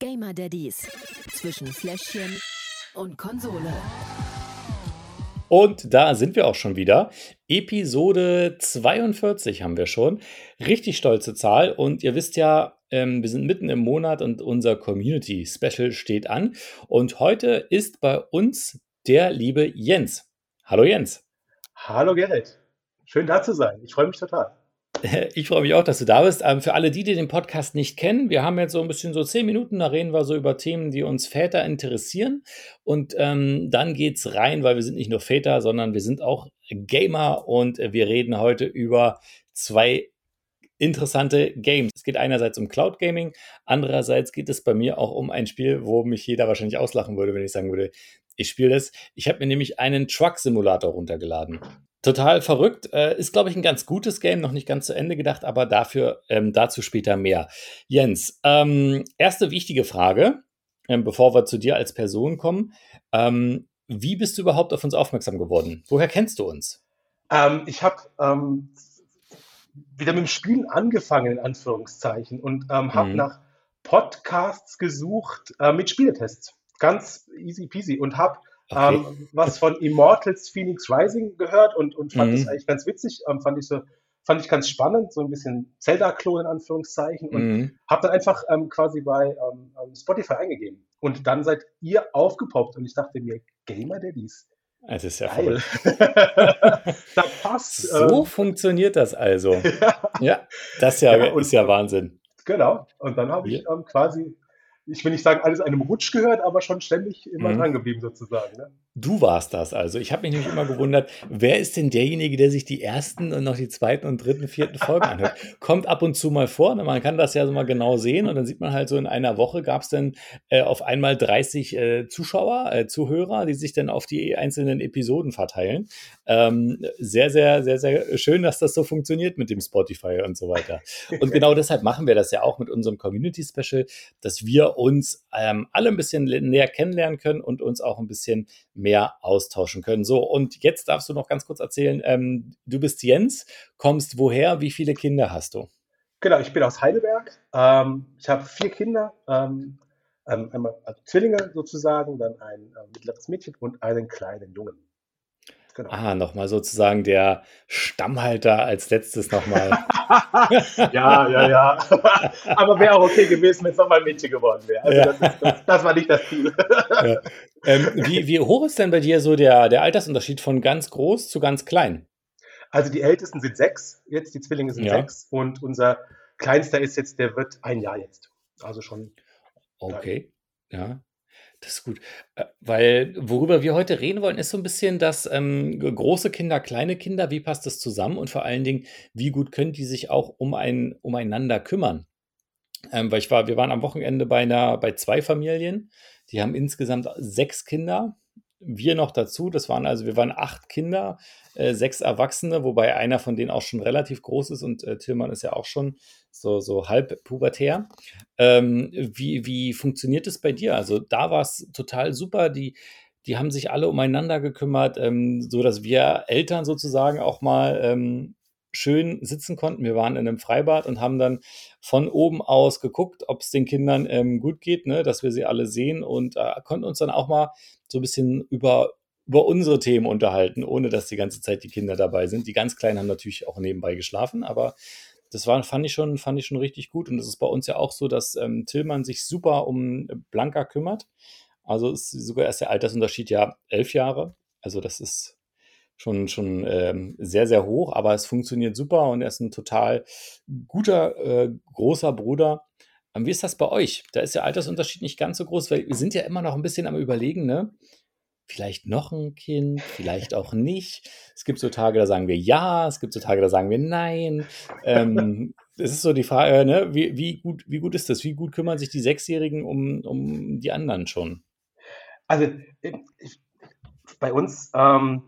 Gamer Daddies zwischen Fläschchen und Konsole. Und da sind wir auch schon wieder. Episode 42 haben wir schon. Richtig stolze Zahl. Und ihr wisst ja, ähm, wir sind mitten im Monat und unser Community Special steht an. Und heute ist bei uns der liebe Jens. Hallo Jens. Hallo Gerrit. Schön da zu sein. Ich freue mich total. Ich freue mich auch, dass du da bist. Ähm, für alle die, die den Podcast nicht kennen, wir haben jetzt so ein bisschen so zehn Minuten, da reden wir so über Themen, die uns Väter interessieren. Und ähm, dann es rein, weil wir sind nicht nur Väter, sondern wir sind auch Gamer und wir reden heute über zwei interessante Games. Es geht einerseits um Cloud Gaming, andererseits geht es bei mir auch um ein Spiel, wo mich jeder wahrscheinlich auslachen würde, wenn ich sagen würde, ich spiele das. Ich habe mir nämlich einen Truck Simulator runtergeladen. Total verrückt. Äh, ist, glaube ich, ein ganz gutes Game, noch nicht ganz zu Ende gedacht, aber dafür ähm, dazu später mehr. Jens, ähm, erste wichtige Frage, ähm, bevor wir zu dir als Person kommen. Ähm, wie bist du überhaupt auf uns aufmerksam geworden? Woher kennst du uns? Ähm, ich habe ähm, wieder mit dem Spielen angefangen, in Anführungszeichen, und habe mhm. nach Podcasts gesucht äh, mit Spieletests. Ganz easy peasy und habe Okay. Ähm, was von Immortals Phoenix Rising gehört und, und fand mhm. das eigentlich ganz witzig. Ähm, fand ich so, fand ich ganz spannend, so ein bisschen Zelda-Klo in Anführungszeichen und mhm. habe dann einfach ähm, quasi bei ähm, ähm, Spotify eingegeben. Und dann seid ihr aufgepoppt und ich dachte mir, Gamer Daddies. Es ist ja Geil. das passt. So ähm, funktioniert das also. ja. ja, das ja, ja ist ja Wahnsinn. Genau. Und dann habe ich ähm, quasi ich will nicht sagen, alles einem Rutsch gehört, aber schon ständig immer mhm. dran geblieben sozusagen. Ne? Du warst das also. Ich habe mich nämlich immer gewundert, wer ist denn derjenige, der sich die ersten und noch die zweiten und dritten, vierten Folgen anhört? Kommt ab und zu mal vor, ne? man kann das ja so mal genau sehen und dann sieht man halt so in einer Woche gab es dann äh, auf einmal 30 äh, Zuschauer, äh, Zuhörer, die sich dann auf die einzelnen Episoden verteilen. Ähm, sehr, sehr, sehr, sehr schön, dass das so funktioniert mit dem Spotify und so weiter. Und genau deshalb machen wir das ja auch mit unserem Community Special, dass wir uns ähm, alle ein bisschen näher kennenlernen können und uns auch ein bisschen mehr austauschen können. So, und jetzt darfst du noch ganz kurz erzählen, ähm, du bist Jens, kommst woher, wie viele Kinder hast du? Genau, ich bin aus Heidelberg. Ähm, ich habe vier Kinder, ähm, ähm einmal also Zwillinge sozusagen, dann ein äh, mittleres Mädchen und einen kleinen Jungen. Genau. Ah, nochmal sozusagen der Stammhalter als letztes nochmal. ja, ja, ja. Aber wäre auch okay gewesen, wenn es nochmal ein Mädchen geworden wäre. Also ja. das, das, das, war nicht das Ziel. ja. ähm, wie, wie hoch ist denn bei dir so der, der Altersunterschied von ganz groß zu ganz klein? Also die Ältesten sind sechs, jetzt die Zwillinge sind ja. sechs und unser Kleinster ist jetzt, der wird ein Jahr jetzt. Also schon. Okay, ja. Das ist gut. Äh, weil worüber wir heute reden wollen, ist so ein bisschen das ähm, große Kinder, kleine Kinder, wie passt das zusammen und vor allen Dingen, wie gut können die sich auch um ein, umeinander kümmern? Ähm, weil ich war, wir waren am Wochenende bei einer, bei zwei Familien, die haben insgesamt sechs Kinder wir noch dazu. Das waren also, wir waren acht Kinder, äh, sechs Erwachsene, wobei einer von denen auch schon relativ groß ist und äh, Tillmann ist ja auch schon so, so halb pubertär. Ähm, wie, wie funktioniert es bei dir? Also da war es total super. Die, die haben sich alle umeinander gekümmert, ähm, so wir Eltern sozusagen auch mal ähm, schön sitzen konnten. Wir waren in einem Freibad und haben dann von oben aus geguckt, ob es den Kindern ähm, gut geht, ne, dass wir sie alle sehen und äh, konnten uns dann auch mal so ein bisschen über, über unsere Themen unterhalten, ohne dass die ganze Zeit die Kinder dabei sind. Die ganz Kleinen haben natürlich auch nebenbei geschlafen, aber das war, fand ich schon, fand ich schon richtig gut. Und das ist bei uns ja auch so, dass ähm, Tillmann sich super um Blanca kümmert. Also ist sogar erst der Altersunterschied ja elf Jahre. Also das ist schon, schon ähm, sehr, sehr hoch, aber es funktioniert super und er ist ein total guter, äh, großer Bruder. Ähm, wie ist das bei euch? Da ist der Altersunterschied nicht ganz so groß, weil wir sind ja immer noch ein bisschen am Überlegen, ne? Vielleicht noch ein Kind, vielleicht auch nicht. Es gibt so Tage, da sagen wir ja, es gibt so Tage, da sagen wir nein. Ähm, es ist so die Frage, ne? wie, wie, gut, wie gut ist das? Wie gut kümmern sich die Sechsjährigen um, um die anderen schon? Also äh, ich, bei uns ähm,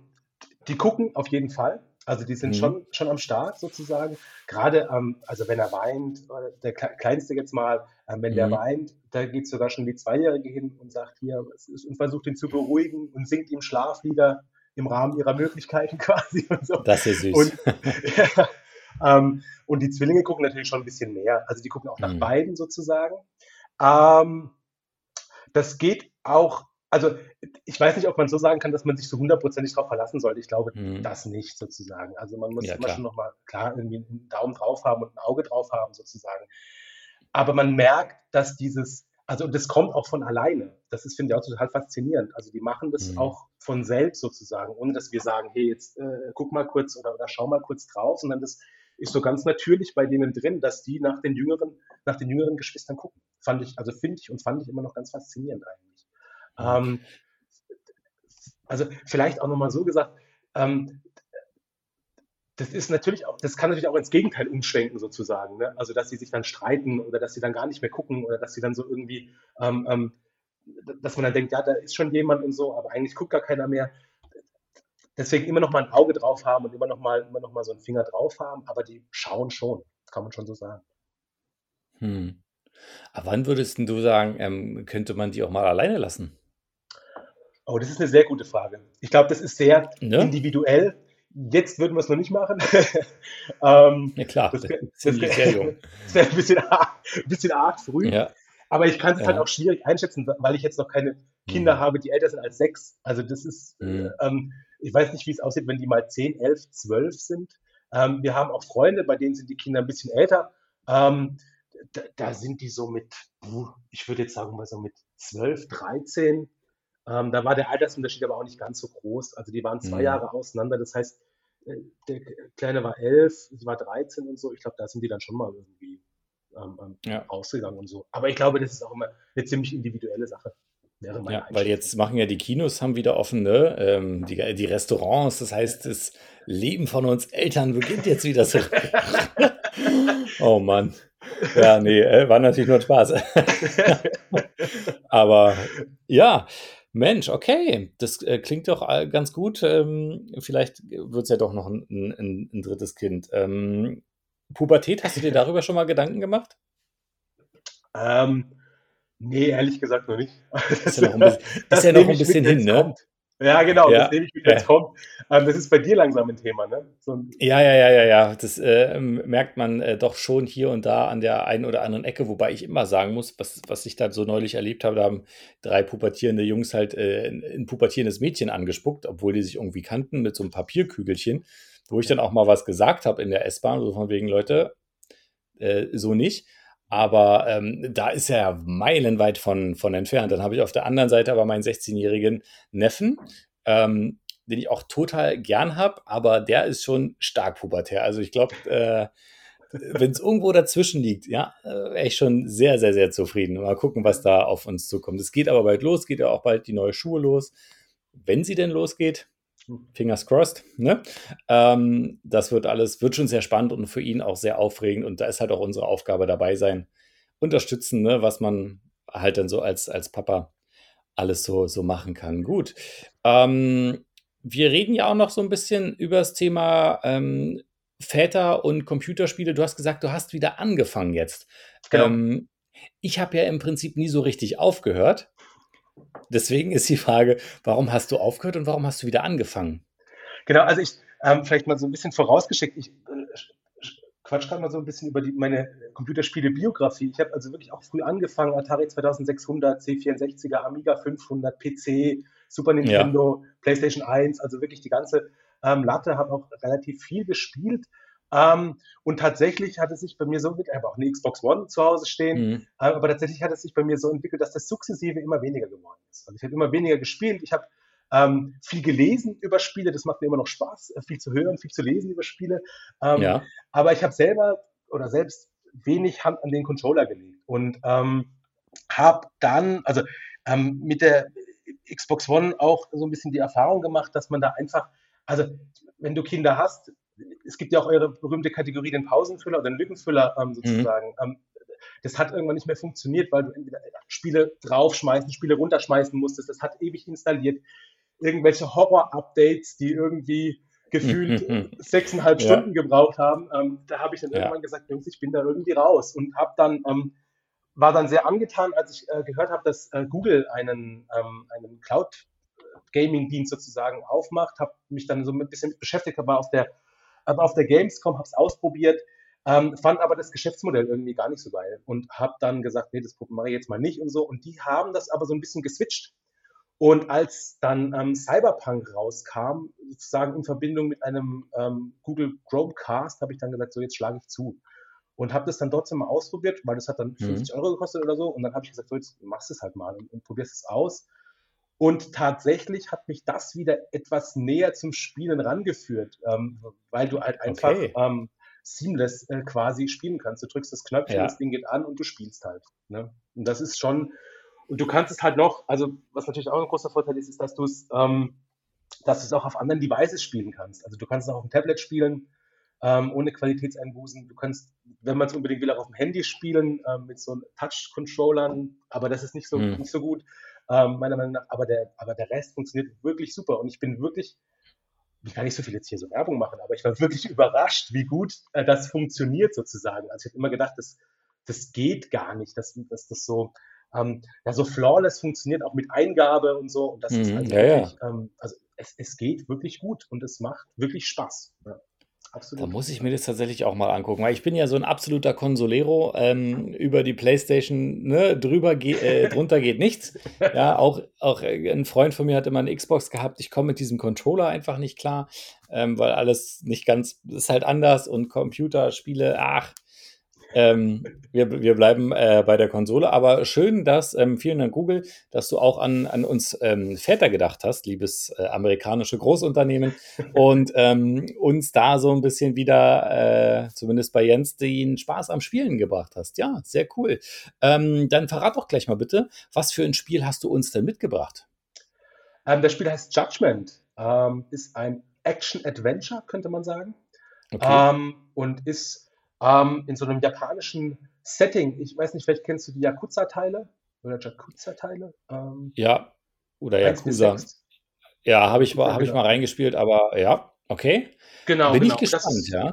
die gucken auf jeden Fall. Also die sind mhm. schon, schon am Start sozusagen. Gerade, ähm, also wenn er weint, äh, der Kleinste jetzt mal, äh, wenn mhm. der weint, da geht sogar schon die Zweijährige hin und sagt hier und versucht ihn zu beruhigen und singt ihm Schlaflieder im Rahmen ihrer Möglichkeiten quasi und so. Das ist süß. Und, ja, ähm, und die Zwillinge gucken natürlich schon ein bisschen mehr. Also die gucken auch nach mhm. beiden sozusagen. Ähm, das geht auch, also ich weiß nicht, ob man so sagen kann, dass man sich so hundertprozentig darauf verlassen sollte. Ich glaube Mhm. das nicht sozusagen. Also man muss Ja, immer schon klar. nochmal klar irgendwie einen Daumen drauf haben und ein Auge drauf haben sozusagen. Aber man merkt, dass dieses, also das kommt auch von alleine. Das ist, finde ich, auch total faszinierend. Also die machen das Mhm. auch von selbst sozusagen, ohne dass wir sagen, hey, jetzt äh, guck mal kurz oder, oder schau mal kurz drauf, sondern das ist so ganz natürlich bei denen drin, dass die nach den jüngeren, nach den jüngeren Geschwistern gucken. Fand ich, also finde ich und fand ich immer noch ganz faszinierend eigentlich. Ähm, also vielleicht auch nochmal so gesagt, ähm, das ist natürlich auch, das kann natürlich auch ins Gegenteil umschwenken sozusagen. Ne? Also dass sie sich dann streiten oder dass sie dann gar nicht mehr gucken oder dass sie dann so irgendwie, ähm, ähm, dass man dann denkt, ja, da ist schon jemand und so, aber eigentlich guckt gar keiner mehr. Deswegen immer noch mal ein Auge drauf haben und immer noch mal, immer noch mal so einen Finger drauf haben, aber die schauen schon, kann man schon so sagen. Hm. Aber wann würdest denn du sagen, ähm, könnte man die auch mal alleine lassen? Oh, das ist eine sehr gute Frage. Ich glaube, das ist sehr Ne? individuell. Jetzt würden wir es noch nicht machen. ähm, Ja klar, das wäre wär ein, bisschen ein bisschen arg früh. Ja, Aber ich kann es halt ja. auch schwierig einschätzen, weil ich jetzt noch keine Kinder Hm. habe, die älter sind als sechs. Also das ist, äh, Hm. ähm, ich weiß nicht, wie es aussieht, wenn die mal zehn, elf, zwölf sind. Ähm, wir haben auch Freunde, bei denen sind die Kinder ein bisschen älter. Ähm, da, da sind die so mit, ich würde jetzt sagen mal so mit zwölf, dreizehn. Ähm, da war der Altersunterschied aber auch nicht ganz so groß. Also die waren zwei Hm. Jahre auseinander. Das heißt, äh, der Kleine war elf, sie war 13 und so. Ich glaube, da sind die dann schon mal irgendwie ähm, ähm, Ja. rausgegangen und so. Aber ich glaube, das ist auch immer eine ziemlich individuelle Sache. Ja, weil jetzt machen ja die Kinos haben wieder offen, ne? Ähm, die, die Restaurants, das heißt, das Leben von uns Eltern beginnt jetzt wieder so. Oh Mann. Ja, nee, äh, war natürlich nur Spaß. Aber ja, Mensch, okay, das äh, klingt doch äh, ganz gut. Ähm, vielleicht wird es ja doch noch ein, ein, ein drittes Kind. Ähm, Pubertät, hast du dir darüber schon mal Gedanken gemacht? ähm, nee, ehrlich gesagt noch nicht. Ist ja noch ein bisschen, ist ja noch ein bisschen hin, ne? kommt. Ja, genau, Ja, das nehme ich mit, wenn es ja. kommt. Ähm, das ist bei dir langsam ein Thema, ne? So ein, Ja, ja, ja, ja, ja. Das äh, merkt man äh, doch schon hier und da an der einen oder anderen Ecke, wobei ich immer sagen muss, was, was ich da so neulich erlebt habe, da haben drei pubertierende Jungs halt äh, ein, ein pubertierendes Mädchen angespuckt, obwohl die sich irgendwie kannten mit so einem Papierkügelchen, wo ich dann auch mal was gesagt habe in der S-Bahn, so von wegen, Leute, äh, so nicht. Aber ähm, da ist er ja meilenweit von, von entfernt. Dann habe ich auf der anderen Seite aber meinen 16-jährigen Neffen, ähm, den ich auch total gern habe, aber der ist schon stark pubertär. Also ich glaube, äh, wenn es irgendwo dazwischen liegt, ja, äh, wäre ich schon sehr, sehr, sehr zufrieden. Mal gucken, was da auf uns zukommt. Es geht aber bald los, geht ja auch bald die neue Schuhe los. Wenn sie denn losgeht, Fingers crossed, ne? Ähm, das wird alles, wird schon sehr spannend und für ihn auch sehr aufregend. Und da ist halt auch unsere Aufgabe dabei sein, unterstützen, ne, was man halt dann so als, als Papa alles so, so machen kann. Gut. Ähm, wir reden ja auch noch so ein bisschen über das Thema ähm, Väter und Computerspiele. Du hast gesagt, du hast wieder angefangen jetzt. genau. Ähm, ich habe ja im Prinzip nie so richtig aufgehört. Deswegen ist die Frage, warum hast du aufgehört und warum hast du wieder angefangen? Genau, also ich, ähm, vielleicht mal so ein bisschen vorausgeschickt, ich äh, sch- sch- quatsch gerade mal so ein bisschen über die, meine Computerspiele-Biografie. Ich habe also wirklich auch früh angefangen, Atari 2600, C64er, Amiga 500, PC, Super Ja. Nintendo, PlayStation 1, also wirklich die ganze ähm, Latte, habe auch relativ viel gespielt. Ähm, und tatsächlich hat es sich bei mir so entwickelt, ich habe auch eine Xbox One zu Hause stehen, Mhm. ähm, aber tatsächlich hat es sich bei mir so entwickelt, dass das sukzessive immer weniger geworden ist. Also ich habe immer weniger gespielt, ich habe ähm, viel gelesen über Spiele, das macht mir immer noch Spaß, äh, viel zu hören, viel zu lesen über Spiele. Ähm, Ja. aber ich habe selber oder selbst wenig Hand an den Controller gelegt und ähm, habe dann, also ähm, mit der Xbox One auch so ein bisschen die Erfahrung gemacht, dass man da einfach, also wenn du Kinder hast, es gibt ja auch eure berühmte Kategorie, den Pausenfüller oder den Lückenfüller ähm, sozusagen. Ähm, das hat irgendwann nicht mehr funktioniert, weil du entweder Spiele draufschmeißen, Spiele runterschmeißen musstest. Das hat ewig installiert. Irgendwelche Horror-Updates, die irgendwie gefühlt Mhm. sechseinhalb Ja. Stunden gebraucht haben. Ähm, da habe ich dann Ja. irgendwann gesagt, Jungs, ich bin da irgendwie raus und habe dann ähm, war dann sehr angetan, als ich äh, gehört habe, dass äh, Google einen, ähm, einen Cloud Gaming-Dienst sozusagen aufmacht, habe mich dann so ein bisschen beschäftigt, war auf der, aber auf der Gamescom, habe es ausprobiert, ähm, fand aber das Geschäftsmodell irgendwie gar nicht so geil und habe dann gesagt, nee, das mache ich jetzt mal nicht und so. Und die haben das aber so ein bisschen geswitcht. Und als dann ähm, Cyberpunk rauskam, sozusagen in Verbindung mit einem ähm, Google Chromecast, habe ich dann gesagt, so jetzt schlage ich zu. Und habe das dann trotzdem mal ausprobiert, weil das hat dann 50 mhm. Euro gekostet oder so. Und dann habe ich gesagt, so jetzt machst du es halt mal und, und probierst es aus. Und tatsächlich hat mich das wieder etwas näher zum Spielen rangeführt, ähm, weil du halt einfach okay. ähm, seamless äh, quasi spielen kannst. Du drückst das Knöpfchen, ja. das Ding geht an und du spielst halt. Ne? Und das ist schon, und du kannst es halt noch, also was natürlich auch ein großer Vorteil ist, ist, dass du es, ähm, dass du es auch auf anderen Devices spielen kannst. Also du kannst es auch auf dem Tablet spielen, ähm, ohne Qualitätseinbußen. Du kannst, wenn man es unbedingt will, auch auf dem Handy spielen, ähm, mit so Touch-Controllern, aber das ist nicht so, mhm. nicht so gut ähm, meiner Meinung nach. Aber der, aber der Rest funktioniert wirklich super und ich bin wirklich, ich kann nicht so viel jetzt hier so Werbung machen, aber ich war wirklich überrascht, wie gut äh, das funktioniert sozusagen. Also ich habe immer gedacht, das, das geht gar nicht, dass, dass das so, ähm, ja, so flawless funktioniert, auch mit Eingabe und so. Und das mhm, ist also ja, wirklich, ja. Ähm, also es, es geht wirklich gut und es macht wirklich Spaß. Ja. Absolut. Da muss ich mir das tatsächlich auch mal angucken, weil ich bin ja so ein absoluter Consolero. Ähm, über die Playstation ne, drüber ge äh, drunter geht nichts. Ja, auch, auch äh, ein Freund von mir hat immer eine Xbox gehabt. Ich komme mit diesem Controller einfach nicht klar, ähm, weil alles nicht ganz ist halt anders und Computerspiele, ach, ähm, wir, wir bleiben äh, bei der Konsole, aber schön, dass, ähm, vielen Dank Google, dass du auch an, an uns ähm, Väter gedacht hast, liebes äh, amerikanische Großunternehmen, und ähm, uns da so ein bisschen wieder, äh, zumindest bei Jens, den Spaß am Spielen gebracht hast. Ja, sehr cool. Ähm, dann verrat doch gleich mal bitte, was für ein Spiel hast du uns denn mitgebracht? Ähm, das Spiel heißt Judgment, ist ein Action-Adventure, könnte man sagen, okay. und ist ähm, in so einem japanischen Setting. Ich weiß nicht, vielleicht kennst du die Yakuza-Teile oder Yakuza-Teile? Ähm, ja, oder Yakuza. Ja, habe ich, mal, hab ich mal reingespielt, aber ja, okay. Genau. Bin genau. ich gespannt, ja.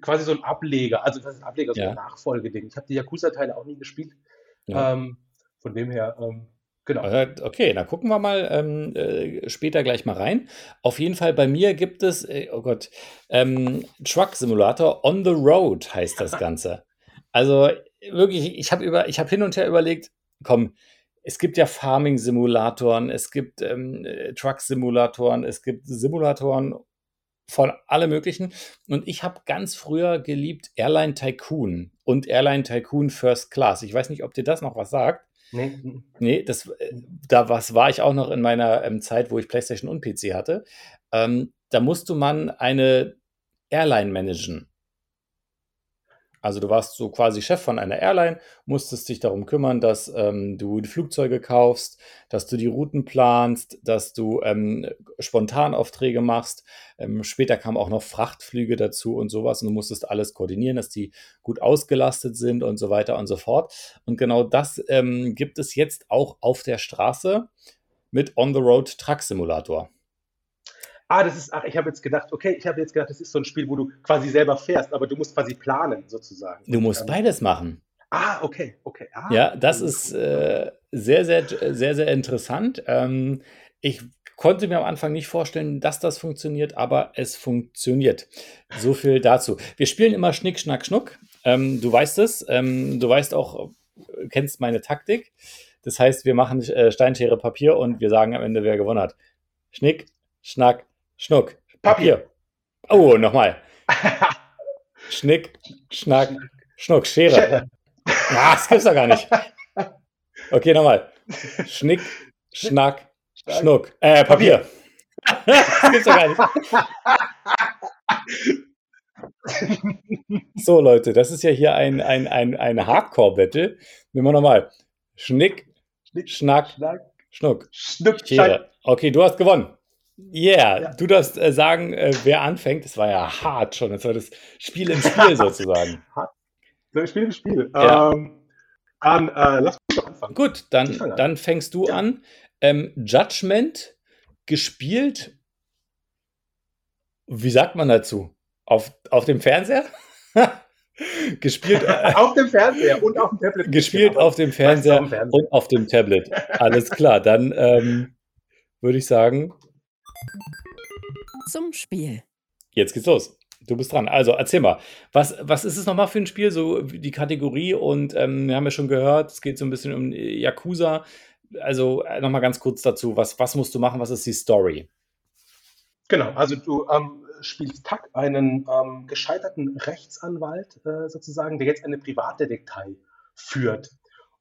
Quasi so ein Ableger, also das ist ein Ableger, so ja. ein Nachfolgeding. Ich habe die Yakuza-Teile auch nie gespielt. Ja. Ähm, von dem her, ähm, Genau. Äh, okay, dann gucken wir mal ähm, äh, später gleich mal rein. Auf jeden Fall bei mir gibt es, äh, oh Gott, ähm, Truck Simulator on the Road heißt das Ganze. also wirklich, ich habe über, hin und her überlegt, komm, es gibt ja Farming-Simulatoren, es gibt ähm, äh, Truck-Simulatoren, es gibt Simulatoren von alle möglichen. Und ich habe ganz früher geliebt Airline Tycoon und Airline Tycoon First Class. Ich weiß nicht, ob dir das noch was sagt. Nee. Nee, das, äh, da was war ich auch noch in meiner ähm, Zeit, wo ich PlayStation und PC hatte. Ähm, da musste man eine Airline managen. Also du warst so quasi Chef von einer Airline, musstest dich darum kümmern, dass ähm, du die Flugzeuge kaufst, dass du die Routen planst, dass du ähm, Spontanaufträge machst. Ähm, später kamen auch noch Frachtflüge dazu und sowas und du musstest alles koordinieren, dass die gut ausgelastet sind und so weiter und so fort. Und genau das ähm, gibt es jetzt auch auf der Straße mit On-the-Road Truck Simulator ah, das ist, ach, ich habe jetzt gedacht, okay, ich habe jetzt gedacht, das ist so ein Spiel, wo du quasi selber fährst, aber du musst quasi planen, sozusagen. Du musst beides machen. Ah, okay, okay. Ah, ja, das ist äh, sehr, sehr, sehr, sehr interessant. Ähm, ich konnte mir am Anfang nicht vorstellen, dass das funktioniert, aber es funktioniert. So viel dazu. Wir spielen immer Schnick, Schnack, Schnuck. Ähm, du weißt es. Ähm, du weißt auch, kennst meine Taktik. Das heißt, wir machen äh, Steinschere Papier und wir sagen am Ende, wer gewonnen hat. Schnick, Schnack, Schnuck. Papier. Oh, nochmal. Schnick, Schnack, Schnuck. Schere. Ah, das gibt's doch gar nicht. Okay, nochmal. Schnick, Schnack, Schnuck. Äh, Papier. das gibt's doch gar nicht. So, Leute, das ist ja hier ein, ein, ein, ein Hardcore-Battle. Nehmen wir nochmal. Schnick, Schnick Schnack, Schnack, Schnuck. Schnuck, Schere. Okay, du hast gewonnen. Yeah, ja. du darfst äh, sagen, äh, wer anfängt. Das war ja hart schon. Das war das Spiel im Spiel sozusagen. Das Spiel im Spiel. Ja. Ähm, dann äh, lass mich doch anfangen. Gut, dann, dann fängst du ja. an. Ähm, Judgment gespielt. Wie sagt man dazu? Auf, auf dem Fernseher? gespielt äh, auf dem Fernseher und auf dem Tablet. Gespielt auf dem Fernseher, auf dem Fernseher und auf dem Tablet. Alles klar, dann ähm, würde ich sagen, zum Spiel. Jetzt geht's los. Du bist dran. Also erzähl mal, was, was ist es nochmal für ein Spiel, so die Kategorie? Und ähm, wir haben ja schon gehört, es geht so ein bisschen um Yakuza. Also äh, nochmal ganz kurz dazu, was, was musst du machen, was ist die Story? Genau, also du ähm, spielst Tak, einen ähm, gescheiterten Rechtsanwalt äh, sozusagen, der jetzt eine Privatdetektei führt.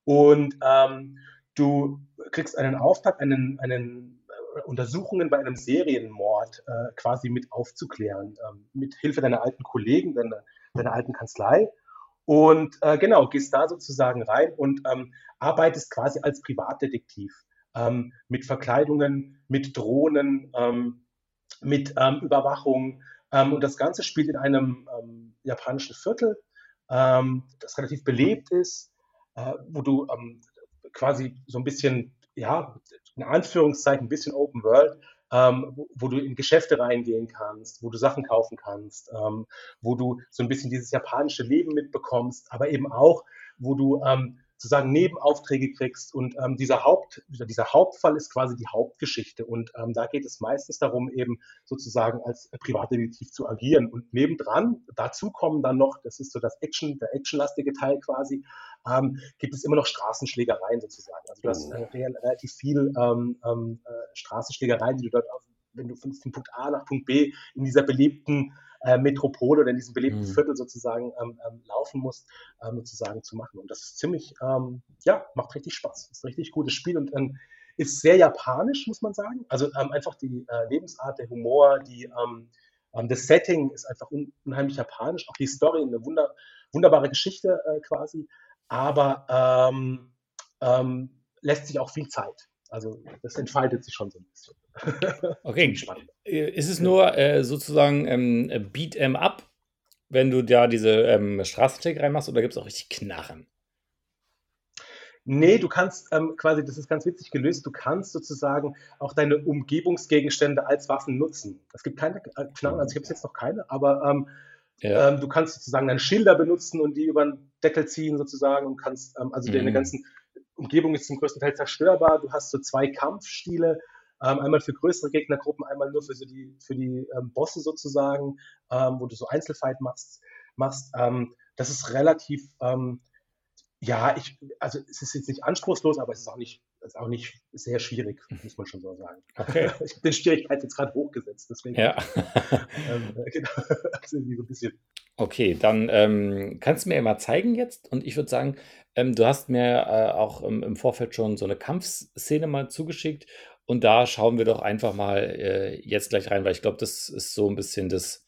Und ähm, du kriegst einen Auftrag, einen, einen Untersuchungen bei einem Serienmord äh, quasi mit aufzuklären, ähm, mit Hilfe deiner alten Kollegen, deiner, deiner alten Kanzlei. Und äh, genau, gehst da sozusagen rein und ähm, arbeitest quasi als Privatdetektiv ähm, mit Verkleidungen, mit Drohnen, ähm, mit ähm, Überwachung. Ähm, und das Ganze spielt in einem japanischen Viertel, das relativ belebt ist, äh, wo du quasi so ein bisschen ja, in Anführungszeichen ein bisschen Open World, ähm, wo, wo, du in Geschäfte reingehen kannst, wo du Sachen kaufen kannst, ähm, wo du so ein bisschen dieses japanische Leben mitbekommst, aber eben auch, wo du ähm, sozusagen Nebenaufträge kriegst. Und ähm, dieser, Haupt, dieser Hauptfall ist quasi die Hauptgeschichte. Und ähm, da geht es meistens darum, eben sozusagen als Privatdetektiv zu agieren. Und nebendran, dazu kommen dann noch, das ist so das Action, der actionlastige Teil quasi, ähm, gibt es immer noch Straßenschlägereien sozusagen. Also du hast oh. äh, relativ viel ähm, ähm, äh, Straßenschlägereien, die du dort, auf, wenn du von, Punkt A nach Punkt B in dieser belebten äh, Metropole oder in diesem belebten mhm. Viertel sozusagen ähm, ähm, laufen musst, ähm, sozusagen zu machen. Und das ist ziemlich, ähm, ja, macht richtig Spaß. Das ist ein richtig gutes Spiel und ähm, ist sehr japanisch, muss man sagen. Also ähm, einfach die äh, Lebensart, der Humor, die, das Setting ist einfach un unheimlich japanisch. Auch die Story, eine wunder wunderbare Geschichte äh, quasi, aber lässt sich auch viel Zeit. Also das entfaltet sich schon so ein bisschen. Okay. Äh, ist es nur äh, sozusagen ähm, Beat em up, wenn du da diese ähm, Straßencheck reinmachst, oder gibt es auch richtig Knarren? Nee, du kannst ähm, quasi, das ist ganz witzig gelöst, du kannst sozusagen auch deine Umgebungsgegenstände als Waffen nutzen. Es gibt keine äh, Knarren, also ich habe jetzt noch keine, aber ähm, ja. ähm, du kannst sozusagen deine Schilder benutzen und die über den Deckel ziehen sozusagen und kannst ähm, also mhm. deine ganzen Umgebung ist zum größten Teil zerstörbar. Du hast so zwei Kampfstile, ähm, einmal für größere Gegnergruppen, einmal nur für, so die, für die ähm, Bosse sozusagen, ähm, wo du so Einzelfight machst. machst. Ähm, das ist relativ, ähm, ja, ich, also es ist jetzt nicht anspruchslos, aber es ist auch nicht, ist auch nicht sehr schwierig, muss man schon so sagen. Okay. Ich habe den Schwierigkeit jetzt gerade hochgesetzt, deswegen. Ja. ähm, genau, das ist irgendwie so ein bisschen. Okay, dann ähm, kannst du mir mal zeigen jetzt und ich würde sagen, ähm, du hast mir äh, auch im, im Vorfeld schon so eine Kampfszene mal zugeschickt und da schauen wir doch einfach mal äh, jetzt gleich rein, weil ich glaube, das ist so ein bisschen das,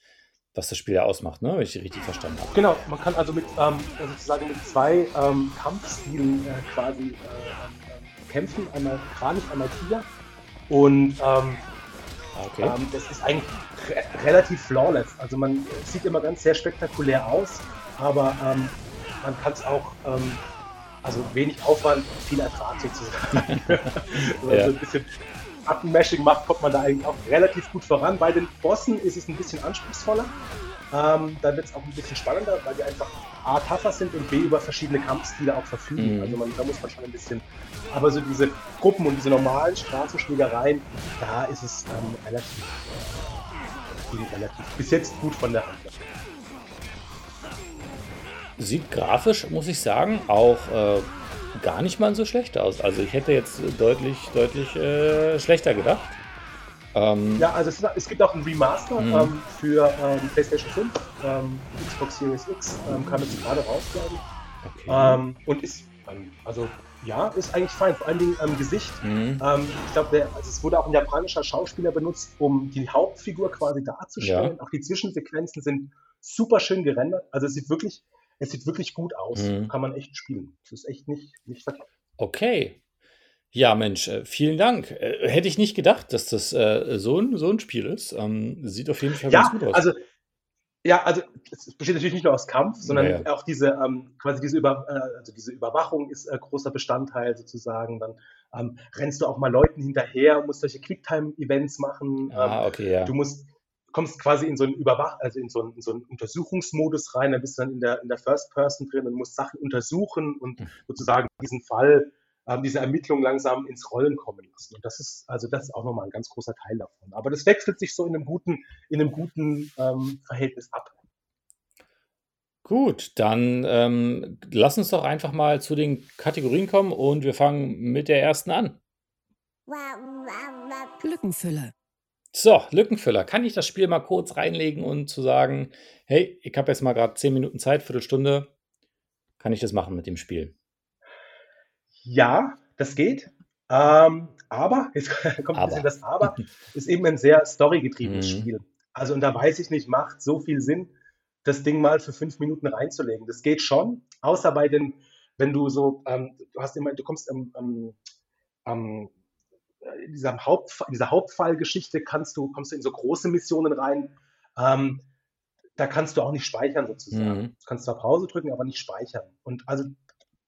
was das Spiel ja ausmacht, ne? wenn ich richtig verstanden habe. Genau, man kann also mit ähm, sozusagen mit zwei ähm, Kampfstilen äh, quasi äh, ähm, kämpfen, einmal Kranich, einmal Tiger. Und ähm, okay. Ähm, das ist eigentlich re relativ flawless. Also man sieht immer ganz sehr spektakulär aus, aber ähm, man kann es auch also wenig Aufwand, viel Ertrag sozusagen. Wenn ja. so ein bisschen Button-Mashing macht, kommt man da eigentlich auch relativ gut voran. Bei den Bossen ist es ein bisschen anspruchsvoller. Ähm, da wird es auch ein bisschen spannender, weil die einfach A, tougher sind und B, über verschiedene Kampfstile auch verfügen. Mhm. Also man, da muss man schon ein bisschen. Aber so diese Gruppen und diese normalen Straßenschlägereien, da ist es ähm, relativ, äh, relativ bis jetzt gut von der Hand. Sieht grafisch, muss ich sagen, auch äh, gar nicht mal so schlecht aus. Also ich hätte jetzt deutlich, deutlich äh, schlechter gedacht. Ähm, ja, also es, es, gibt auch ein Remaster mhm. ähm, für ähm, PlayStation 5, ähm, Xbox Series X, ähm, kam jetzt gerade raus, glaube ich. Okay. Ähm, und ist, also ja, ist eigentlich fein, vor allen Dingen am Gesicht. Mhm. ich glaube, also es wurde auch ein japanischer Schauspieler benutzt, um die Hauptfigur quasi darzustellen. Ja. Auch die Zwischensequenzen sind super schön gerendert. Also es sieht wirklich es sieht wirklich gut aus. Mhm. Kann man echt spielen. Es ist echt nicht, nicht verkehrt. Okay. Ja, Mensch, äh, vielen Dank. Äh, hätte ich nicht gedacht, dass das äh, so, ein, so ein Spiel ist. Ähm, sieht auf jeden Fall ja, ganz gut aus. Also, ja, also es besteht natürlich nicht nur aus Kampf, sondern ja, ja. auch diese ähm, quasi diese, Über, äh, also diese Überwachung ist äh, großer Bestandteil sozusagen. Dann ähm, rennst du auch mal Leuten hinterher, musst solche Quicktime-Events machen. Ah, okay, ja. Du musst kommst quasi in so einen Überwach, also in so einen, in so einen Untersuchungsmodus rein, dann bist du dann in der, in der First Person drin und musst Sachen untersuchen und hm. sozusagen diesen Fall ähm, diese Ermittlung langsam ins Rollen kommen lassen. Und das ist, also das ist auch nochmal ein ganz großer Teil davon. Aber das wechselt sich so in einem guten, in einem guten ähm, Verhältnis ab. Gut, dann ähm, lass uns doch einfach mal zu den Kategorien kommen und wir fangen mit der ersten an. Lückenfüller. So, Lückenfüller. Kann ich das Spiel mal kurz reinlegen und zu sagen, hey, ich habe jetzt mal gerade 10 Minuten Zeit, Viertelstunde, kann ich das machen mit dem Spiel? Ja, das geht. Ähm, aber, jetzt kommt ein bisschen das Aber, ist eben ein sehr storygetriebenes mhm. Spiel. Also, und da weiß ich nicht, macht so viel Sinn, das Ding mal für fünf Minuten reinzulegen. Das geht schon, außer bei den, wenn du so, ähm, du hast immer, du kommst am, am, am in dieser, Haupt, in dieser Hauptfallgeschichte kannst du, kommst du in so große Missionen rein. Ähm, da kannst du auch nicht speichern sozusagen. Mhm. Du kannst zwar Pause drücken, aber nicht speichern. Und also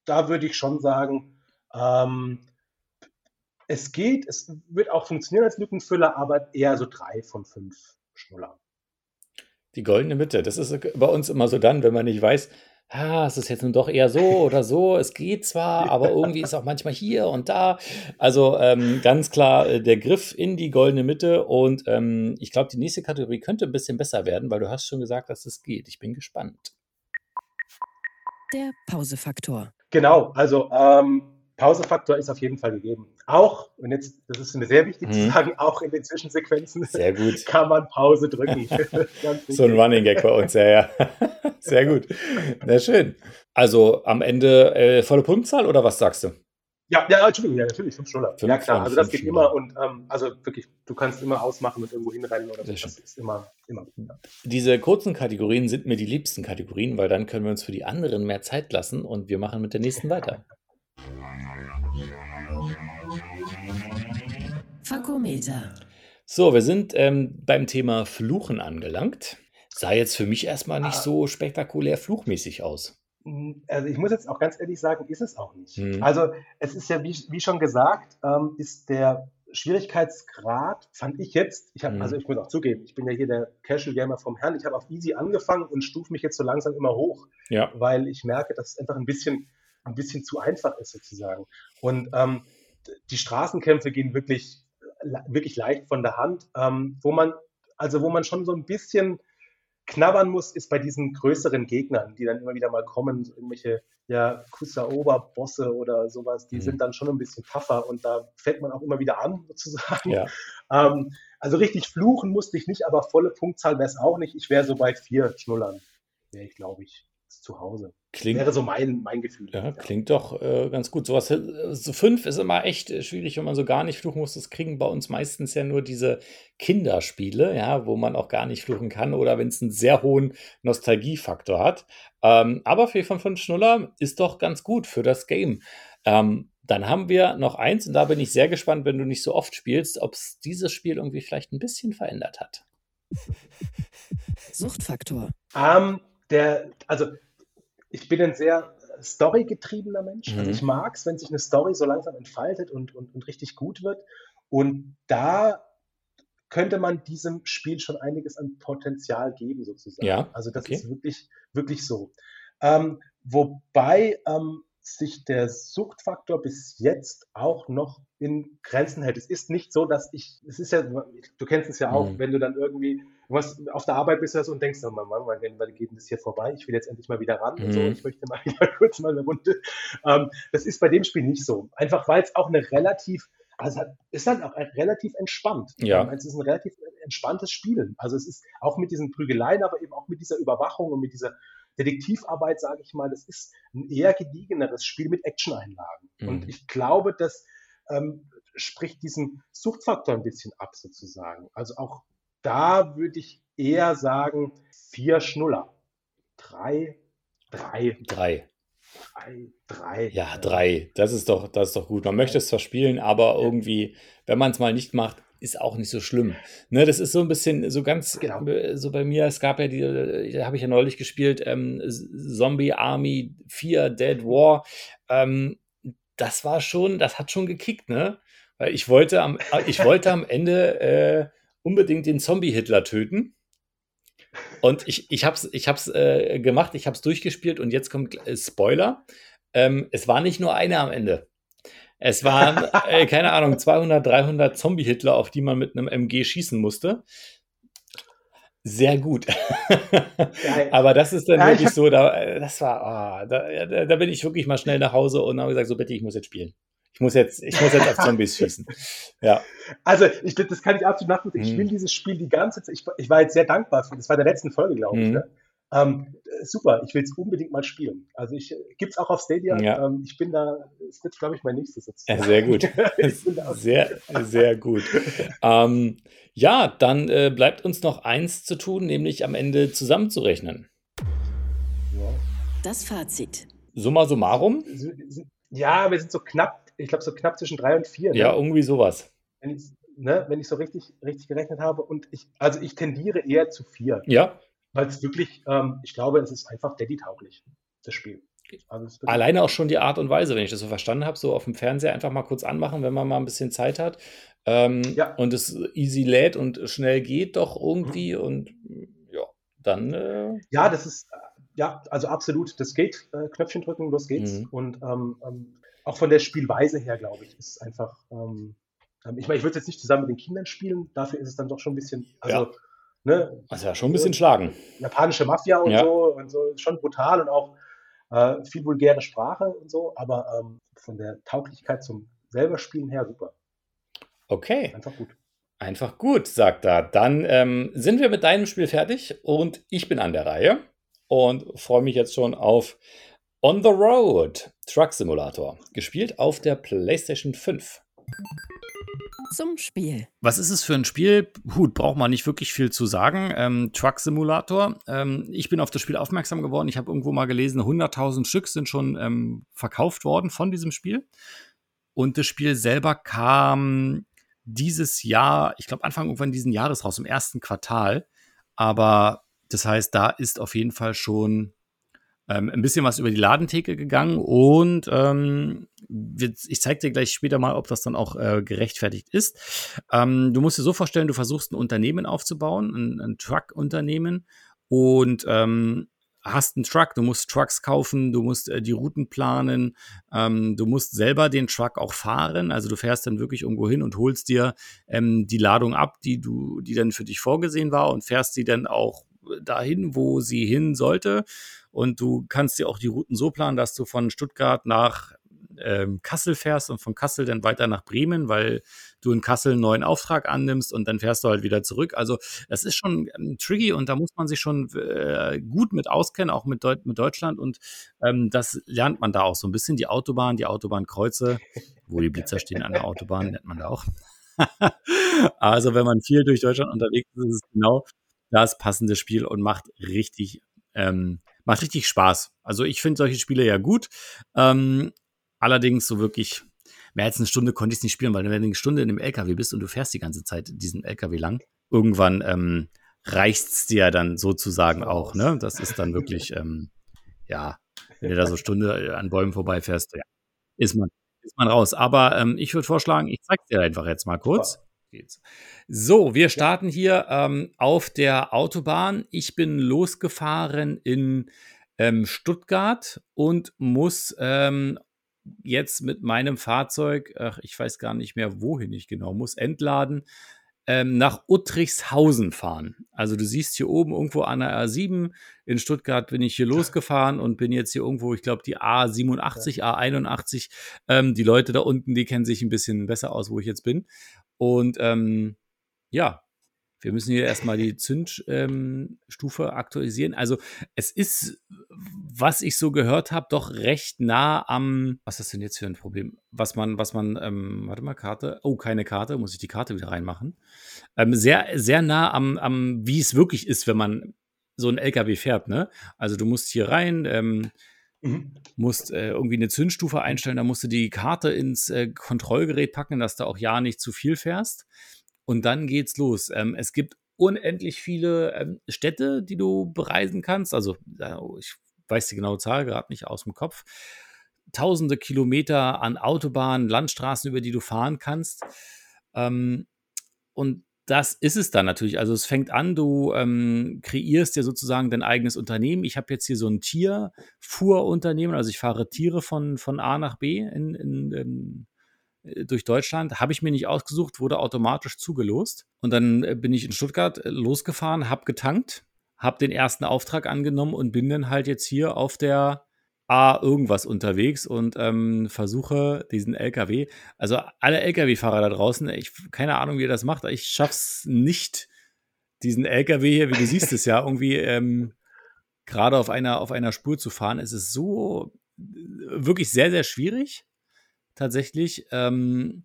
da würde ich schon sagen, ähm, es geht, es wird auch funktionieren als Lückenfüller, aber eher so drei von fünf Schnuller. Die goldene Mitte, das ist bei uns immer so dann, wenn man nicht weiß, ah, es ist jetzt nun doch eher so oder so, es geht zwar, aber irgendwie ist auch manchmal hier und da. Also ähm, ganz klar äh, der Griff in die goldene Mitte und ähm, ich glaube, die nächste Kategorie könnte ein bisschen besser werden, weil du hast schon gesagt, dass es geht. Ich bin gespannt. Der Pausefaktor. Genau, also ähm, Pausefaktor ist auf jeden Fall gegeben. Auch, und jetzt, das ist mir sehr wichtig mhm. zu sagen, auch in den Zwischensequenzen sehr gut. kann man Pause drücken. so ein Running Gag bei uns, ja, ja. Sehr gut. Sehr schön. Also am Ende äh, volle Punktzahl oder was sagst du? Ja, ja, Entschuldigung, ja, natürlich, fünf Schnuller. ja, klar, also das geht Schnuller. immer und ähm, also wirklich, du kannst immer ausmachen und irgendwo hinrennen oder so. Das ist immer, immer. Ja. Diese kurzen Kategorien sind mir die liebsten Kategorien, weil dann können wir uns für die anderen mehr Zeit lassen und wir machen mit der nächsten weiter. Fakometer. So, wir sind ähm, beim Thema Fluchen angelangt. Sah jetzt für mich erstmal nicht ah. so spektakulär fluchmäßig aus. Hm, also ich muss jetzt auch ganz ehrlich sagen, ist es auch nicht. Hm. Also es ist ja, wie, wie schon gesagt, ähm, ist der Schwierigkeitsgrad, fand ich jetzt, ich habe, hm. also ich muss auch zugeben, ich bin ja hier der Casual Gamer vom Herrn, ich habe auf Easy angefangen und stufe mich jetzt so langsam immer hoch, ja. weil ich merke, dass es einfach ein bisschen ein bisschen zu einfach ist sozusagen. Und ähm, die Straßenkämpfe gehen wirklich, wirklich leicht von der Hand. Ähm, wo man, also wo man schon so ein bisschen knabbern muss, ist bei diesen größeren Gegnern, die dann immer wieder mal kommen, so irgendwelche ja, Kusaoba-Bosse oder sowas, die mhm. sind dann schon ein bisschen tougher und da fällt man auch immer wieder an, sozusagen. Ja. Ähm, also richtig fluchen musste ich nicht, aber volle Punktzahl wäre es auch nicht. Ich wäre so bei vier Schnullern, wäre ich, glaube ich zu Hause. Klingt, Wäre so mein, mein Gefühl. Ja, klingt doch äh, ganz gut. Sowas, so fünf ist immer echt äh, schwierig, wenn man so gar nicht fluchen muss. Das kriegen bei uns meistens ja nur diese Kinderspiele, ja, wo man auch gar nicht fluchen kann oder wenn es einen sehr hohen Nostalgiefaktor hat. Ähm, aber 4 von 5 Schnuller ist doch ganz gut für das Game. Ähm, dann haben wir noch eins und da bin ich sehr gespannt, wenn du nicht so oft spielst, ob es dieses Spiel irgendwie vielleicht ein bisschen verändert hat. Suchtfaktor. Um, ähm, der, also ich bin ein sehr storygetriebener Mensch. Mhm. Also ich mag es, wenn sich eine Story so langsam entfaltet und, und, und richtig gut wird. Und da könnte man diesem Spiel schon einiges an Potenzial geben, sozusagen. Ja, also das okay. ist wirklich, wirklich so. Ähm, wobei ähm, sich der Suchtfaktor bis jetzt auch noch in Grenzen hält. Es ist nicht so, dass ich, es ist ja, du kennst es ja auch, mhm. wenn du dann irgendwie was auf der Arbeit bist und denkst, oh Mann, Mann, wann geht denn das hier vorbei? Ich will jetzt endlich mal wieder ran mhm. und so, mhm. ich möchte mal wieder kurz mal eine Runde. Ähm, das ist bei dem Spiel nicht so. Einfach weil es auch eine relativ, also ist halt auch relativ entspannt. Ja. Es ist ein relativ entspanntes Spiel. Also es ist auch mit diesen Prügeleien, aber eben auch mit dieser Überwachung und mit dieser Detektivarbeit, sage ich mal, das ist ein eher gediegeneres Spiel mit Action-Einlagen. Mhm. Und ich glaube, das ähm, spricht diesen Suchtfaktor ein bisschen ab, sozusagen. Also auch da würde ich eher sagen, vier Schnuller. Drei, drei. Drei. Drei, drei. Ja, drei. Das ist doch, das ist doch gut. Man möchte es zwar spielen, aber irgendwie, wenn man es mal nicht macht, ist auch nicht so schlimm. Ne, das ist so ein bisschen so ganz genau. Äh, so bei mir. Es gab ja die, äh, habe ich ja neulich gespielt, ähm, Zombie Army 4 Dead War. Ähm, das war schon, das hat schon gekickt, ne? Weil ich wollte am, ich wollte am Ende äh, unbedingt den Zombie-Hitler töten. Und ich, ich habe es ich hab's, äh, gemacht, ich habe es durchgespielt und jetzt kommt äh, Spoiler. Ähm, es war nicht nur einer am Ende. Es waren, äh, keine Ahnung, 200, 300 Zombie-Hitler, auf die man mit einem MG schießen musste. Sehr gut. Aber das ist dann ja, wirklich so, da, äh, das war, oh, da, da, bin ich wirklich mal schnell nach Hause und habe gesagt, so bitte, ich muss jetzt spielen. Ich muss jetzt, ich muss jetzt auf Zombies schießen. Ja. Also, ich, das kann ich absolut nachvollziehen. Ich will mhm. dieses Spiel die ganze Zeit. Ich, ich war jetzt sehr dankbar für, das war der letzten Folge, glaube ich. Mhm. Ne? Ähm, super, ich will es unbedingt mal spielen. Also ich gibt es auch auf Stadia. Ja. Ähm, ich bin da, es wird, glaube ich, mein nächstes jetzt. Ja, sehr gut. sehr, sehr gut. ähm, ja, dann äh, bleibt uns noch eins zu tun, nämlich am Ende zusammenzurechnen. Das Fazit. Summa summarum? Ja, wir sind so knapp, ich glaube so knapp zwischen drei und vier. Ne? Ja, irgendwie sowas. Wenn ich, ne, wenn ich so richtig, richtig gerechnet habe. Und ich, also ich tendiere eher zu vier. Ja weil es wirklich, ähm, ich glaube, es ist einfach Daddy-tauglich, das Spiel. Also Alleine auch schon die Art und Weise, wenn ich das so verstanden habe, so auf dem Fernseher einfach mal kurz anmachen, wenn man mal ein bisschen Zeit hat. Ähm, ja. Und es easy lädt und schnell geht doch irgendwie mhm. und ja, dann. Äh ja, das ist, äh, ja, also absolut. Das geht, äh, Knöpfchen drücken, los geht's. Mhm. Und ähm, ähm, auch von der Spielweise her, glaube ich, ist einfach. Ähm, ähm, ich meine, ich würde es jetzt nicht zusammen mit den Kindern spielen, dafür ist es dann doch schon ein bisschen. Also, ja Ne? Also ja, schon ein bisschen schlagen. Japanische Mafia und ja. so und so, schon brutal und auch äh, viel vulgäre Sprache und so, aber ähm, von der Tauglichkeit zum selber Spielen her super. Okay. Einfach gut. Einfach gut, sagt er. Dann ähm, sind wir mit deinem Spiel fertig und ich bin an der Reihe und freue mich jetzt schon auf On the Road Truck Simulator, gespielt auf der PlayStation 5 zum Spiel. Was ist es für ein Spiel? Hut, braucht man nicht wirklich viel zu sagen. Ähm, Truck Simulator. Ähm, ich bin auf das Spiel aufmerksam geworden. Ich habe irgendwo mal gelesen, 100.000 Stück sind schon ähm, verkauft worden von diesem Spiel. Und das Spiel selber kam dieses Jahr, ich glaube Anfang irgendwann diesen Jahres raus, im ersten Quartal. Aber das heißt, da ist auf jeden Fall schon ähm, ein bisschen was über die Ladentheke gegangen und ähm, ich zeige dir gleich später mal, ob das dann auch äh, gerechtfertigt ist. Ähm, du musst dir so vorstellen, du versuchst ein Unternehmen aufzubauen, ein, ein Truck-Unternehmen und ähm, hast einen Truck, du musst Trucks kaufen, du musst äh, die Routen planen, ähm, du musst selber den Truck auch fahren. Also du fährst dann wirklich irgendwo hin und holst dir ähm, die Ladung ab, die du, die dann für dich vorgesehen war und fährst sie dann auch dahin, wo sie hin sollte. Und du kannst dir auch die Routen so planen, dass du von Stuttgart nach ähm, Kassel fährst und von Kassel dann weiter nach Bremen, weil du in Kassel einen neuen Auftrag annimmst und dann fährst du halt wieder zurück. Also das ist schon ähm, tricky und da muss man sich schon äh, gut mit auskennen, auch mit, Deut mit Deutschland und ähm, das lernt man da auch so ein bisschen. Die Autobahn, die Autobahnkreuze, wo die Blitzer stehen an der Autobahn, nennt man da auch. also wenn man viel durch Deutschland unterwegs ist, ist es genau das passende Spiel und macht richtig ähm, macht richtig Spaß. Also ich finde solche Spiele ja gut. Ähm, allerdings so wirklich mehr als eine Stunde konnte ich es nicht spielen, weil wenn du eine Stunde in dem LKW bist und du fährst die ganze Zeit diesen LKW lang, irgendwann ähm, reicht es dir dann sozusagen auch. Ne? Das ist dann wirklich, ähm, ja, wenn du da so Stunde an Bäumen vorbeifährst, ja, ist man, ist man raus. Aber ähm, ich würde vorschlagen, ich zeig's dir einfach jetzt mal kurz geht's. So, wir starten hier ähm, auf der Autobahn. Ich bin losgefahren in ähm, Stuttgart und muss ähm, jetzt mit meinem Fahrzeug, ach, ich weiß gar nicht mehr, wohin ich genau muss, entladen, ähm, nach Uttrichshausen fahren. Also du siehst hier oben irgendwo an der A7, in Stuttgart bin ich hier losgefahren und bin jetzt hier irgendwo, ich glaube, die A87, A81. Ähm, die Leute da unten, die kennen sich ein bisschen besser aus, wo ich jetzt bin. Und ähm, ja, wir müssen hier erstmal die Zündstufe ähm, aktualisieren. Also es ist, was ich so gehört habe, doch recht nah am, was ist das denn jetzt für ein Problem? Was man, was man, ähm, warte mal, Karte, oh, keine Karte, muss ich die Karte wieder reinmachen. Ähm, sehr, sehr nah am, am, wie es wirklich ist, wenn man so ein LKW fährt, ne? Also du musst hier rein, ähm, Mhm. Musst äh, irgendwie eine Zündstufe einstellen, da musst du die Karte ins äh, Kontrollgerät packen, dass du auch ja nicht zu viel fährst. Und dann geht's los. Ähm, es gibt unendlich viele ähm, Städte, die du bereisen kannst. Also, ich weiß die genaue Zahl gerade nicht aus dem Kopf. Tausende Kilometer an Autobahnen, Landstraßen, über die du fahren kannst. Ähm, und das ist es dann natürlich. Also es fängt an, du ähm, kreierst ja sozusagen dein eigenes Unternehmen. Ich habe jetzt hier so ein Tierfuhrunternehmen, also ich fahre Tiere von, von A nach B in, in, in äh, durch Deutschland. Habe ich mir nicht ausgesucht, wurde automatisch zugelost. Und dann äh, bin ich in Stuttgart äh, losgefahren, habe getankt, habe den ersten Auftrag angenommen und bin dann halt jetzt hier auf der A irgendwas unterwegs und ähm, versuche diesen LKW, also alle LKW-Fahrer da draußen, ich keine Ahnung, wie ihr das macht, ich schaff's nicht, diesen LKW hier, wie du siehst es ja, irgendwie ähm, gerade auf einer, auf einer Spur zu fahren. Es ist so wirklich sehr, sehr schwierig, tatsächlich. Ähm,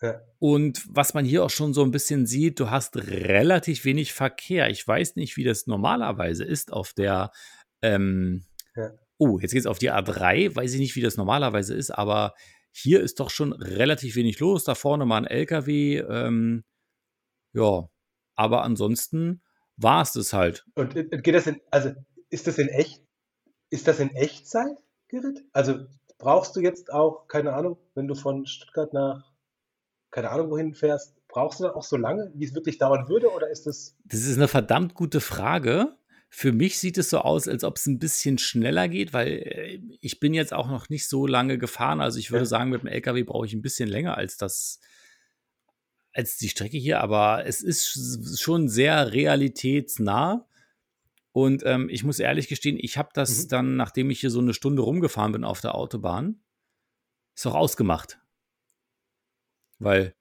ja. Und was man hier auch schon so ein bisschen sieht, du hast relativ wenig Verkehr. Ich weiß nicht, wie das normalerweise ist auf der. Ähm, ja. Oh, jetzt geht es auf die A3. Weiß ich nicht, wie das normalerweise ist, aber hier ist doch schon relativ wenig los. Da vorne mal ein LKW. Ähm, ja, aber ansonsten war es das halt. Und äh, geht das in, also ist das in echt, ist das in Echtzeit, Gerrit? Also brauchst du jetzt auch, keine Ahnung, wenn du von Stuttgart nach, keine Ahnung, wohin fährst, brauchst du dann auch so lange, wie es wirklich dauern würde, oder ist das? Das ist eine verdammt gute Frage. Für mich sieht es so aus, als ob es ein bisschen schneller geht, weil äh, ich bin jetzt auch noch nicht so lange gefahren. Also ich würde ja. sagen, mit dem LKW brauche ich ein bisschen länger als das, als die Strecke hier. Aber es ist schon sehr realitätsnah. Und ähm, ich muss ehrlich gestehen, ich habe das mhm. dann, nachdem ich hier so eine Stunde rumgefahren bin auf der Autobahn, ist auch ausgemacht. Weil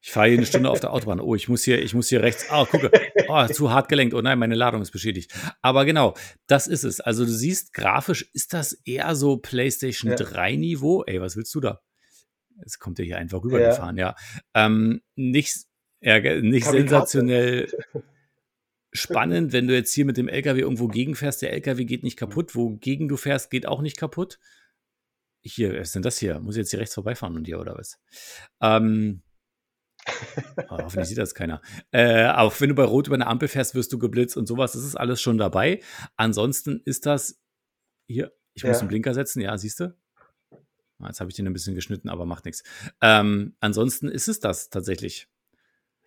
ich fahre hier eine Stunde auf der Autobahn. Oh, ich muss hier, ich muss hier rechts. Ah, oh, gucke. Oh, zu hart gelenkt. Oh nein, meine Ladung ist beschädigt. Aber genau, das ist es. Also du siehst, grafisch ist das eher so PlayStation ja. 3 Niveau. Ey, was willst du da? Jetzt kommt er hier einfach rübergefahren, ja. ja. Ähm, nicht, ja, nicht sensationell spannend, wenn du jetzt hier mit dem LKW irgendwo gegenfährst. Der LKW geht nicht kaputt. Wogegen du fährst, geht auch nicht kaputt. Hier, was ist denn das hier? Muss ich jetzt hier rechts vorbeifahren und hier oder was? Ähm, oh, hoffentlich sieht das keiner. Äh, auch wenn du bei Rot über eine Ampel fährst, wirst du geblitzt und sowas. Das ist alles schon dabei. Ansonsten ist das hier. Ich muss ja. einen Blinker setzen. Ja, siehst du? Ah, jetzt habe ich den ein bisschen geschnitten, aber macht nichts. Ähm, ansonsten ist es das tatsächlich.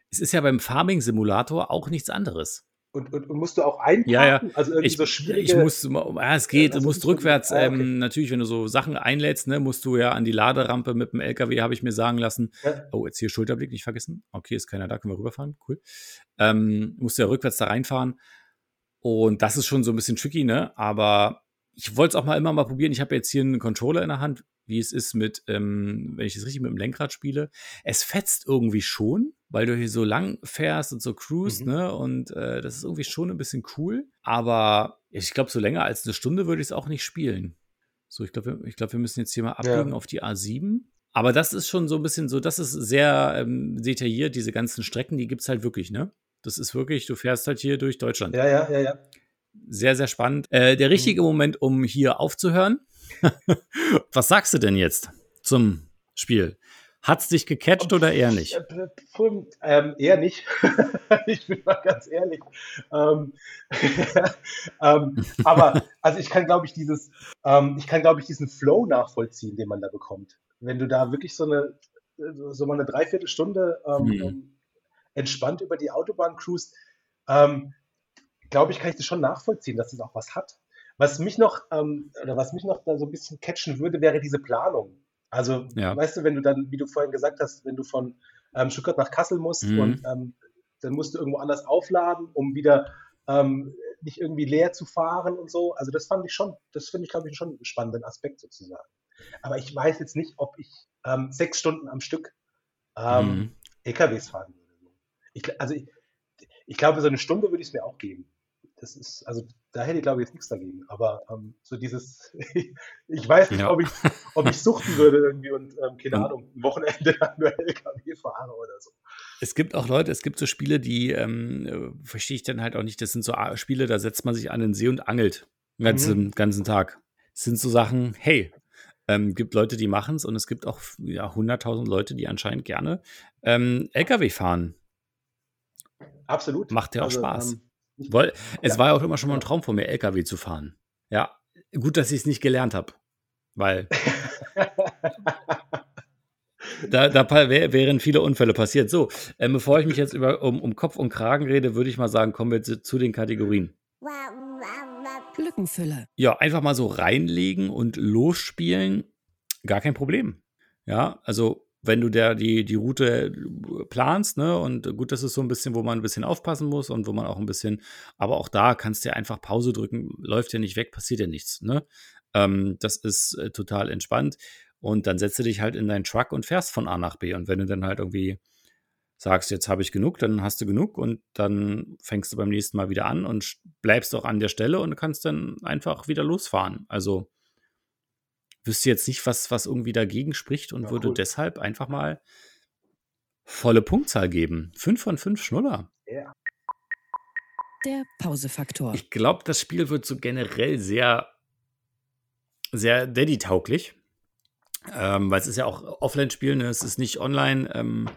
Es ist ja beim Farming-Simulator auch nichts anderes. Und, und, und, musst du auch einparken? Ja, ja. Also irgendwie ich, so schwierige... Ich muss, ja, es geht, ja, du musst rückwärts, ah, okay. ähm, natürlich, wenn du so Sachen einlädst, ne, musst du ja an die Laderampe mit dem LKW, habe ich mir sagen lassen. Ja. Oh, jetzt hier Schulterblick nicht vergessen. Okay, ist keiner da, können wir rüberfahren, cool. Ähm, musst du ja rückwärts da reinfahren. Und das ist schon so ein bisschen tricky, ne, aber ich wollte es auch mal immer mal probieren. Ich habe jetzt hier einen Controller in der Hand, wie es ist mit, ähm, wenn ich das richtig mit dem Lenkrad spiele. Es fetzt irgendwie schon, weil du hier so lang fährst und so cruise, mhm. ne? Und äh, das ist irgendwie schon ein bisschen cool. Aber ich glaube, so länger als eine Stunde würde ich es auch nicht spielen. So, ich glaube, ich glaube, wir müssen jetzt hier mal abbiegen ja. auf die A7. Aber das ist schon so ein bisschen so, das ist sehr ähm, detailliert, diese ganzen Strecken, die gibt es halt wirklich, ne? Das ist wirklich, du fährst halt hier durch Deutschland. Ja, ja, ja, ja. Sehr, sehr spannend. Äh, der richtige mhm. Moment, um hier aufzuhören. Was sagst du denn jetzt zum Spiel? Hat es dich gecatcht oder eher nicht? Ähm, eher nicht. ich bin mal ganz ehrlich. Ähm, ähm, aber also ich kann, glaube ich, dieses, ähm, ich kann, glaube ich, diesen Flow nachvollziehen, den man da bekommt. Wenn du da wirklich so eine, so mal eine Dreiviertelstunde mhm. entspannt über die Autobahn cruist, ähm, glaube ich, kann ich das schon nachvollziehen, dass es das auch was hat. Was mich noch, ähm, oder was mich noch da so ein bisschen catchen würde, wäre diese Planung. Also, ja. weißt du, wenn du dann, wie du vorhin gesagt hast, wenn du von ähm, Stuttgart nach Kassel musst mhm. und ähm, dann musst du irgendwo anders aufladen, um wieder ähm, nicht irgendwie leer zu fahren und so. Also das fand ich schon, das finde ich, glaube ich, schon einen spannenden Aspekt sozusagen. Aber ich weiß jetzt nicht, ob ich ähm, sechs Stunden am Stück ähm, mhm. LKWs fahren würde. Ich, also ich, ich glaube, so eine Stunde würde ich es mir auch geben das ist, also da hätte ich glaube ich jetzt nichts dagegen. Aber ähm, so dieses, ich weiß nicht, ja. ob ich ob ich suchten würde irgendwie und ähm, keine und, Ahnung, ein Wochenende lang nur LKW fahre oder so. Es gibt auch Leute, es gibt so Spiele, die ähm, verstehe ich dann halt auch nicht. Das sind so Spiele, da setzt man sich an den See und angelt den ganzen, mhm. ganzen Tag. Das sind so Sachen, hey, ähm, gibt Leute, die machen es und es gibt auch ja, 100.000 Leute, die anscheinend gerne ähm, LKW fahren. Absolut. Macht ja auch also, Spaß. Ähm, weil, es ja. war ja auch immer schon mal ein Traum von mir, LKW zu fahren. Ja, gut, dass ich es nicht gelernt habe. Weil da, da wären viele Unfälle passiert. So, äh, bevor ich mich jetzt über, um, um Kopf und Kragen rede, würde ich mal sagen, kommen wir zu, zu den Kategorien. Glückenfülle. Ja, einfach mal so reinlegen und losspielen, gar kein Problem. Ja, also wenn du der die, die Route planst, ne? Und gut, das ist so ein bisschen, wo man ein bisschen aufpassen muss und wo man auch ein bisschen, aber auch da kannst du ja einfach Pause drücken, läuft ja nicht weg, passiert ja nichts, ne? Ähm, das ist äh, total entspannt. Und dann setzt du dich halt in deinen Truck und fährst von A nach B. Und wenn du dann halt irgendwie sagst, jetzt habe ich genug, dann hast du genug und dann fängst du beim nächsten Mal wieder an und bleibst auch an der Stelle und kannst dann einfach wieder losfahren. Also wüsste jetzt nicht, was, was irgendwie dagegen spricht und ja, würde cool. deshalb einfach mal volle Punktzahl geben. Fünf von fünf Schnuller. Ja. Der Pausefaktor. Ich glaube, das Spiel wird so generell sehr, sehr Daddy-tauglich. Ähm, weil es ist ja auch Offline-Spiel, ne? es ist nicht online. Ähm,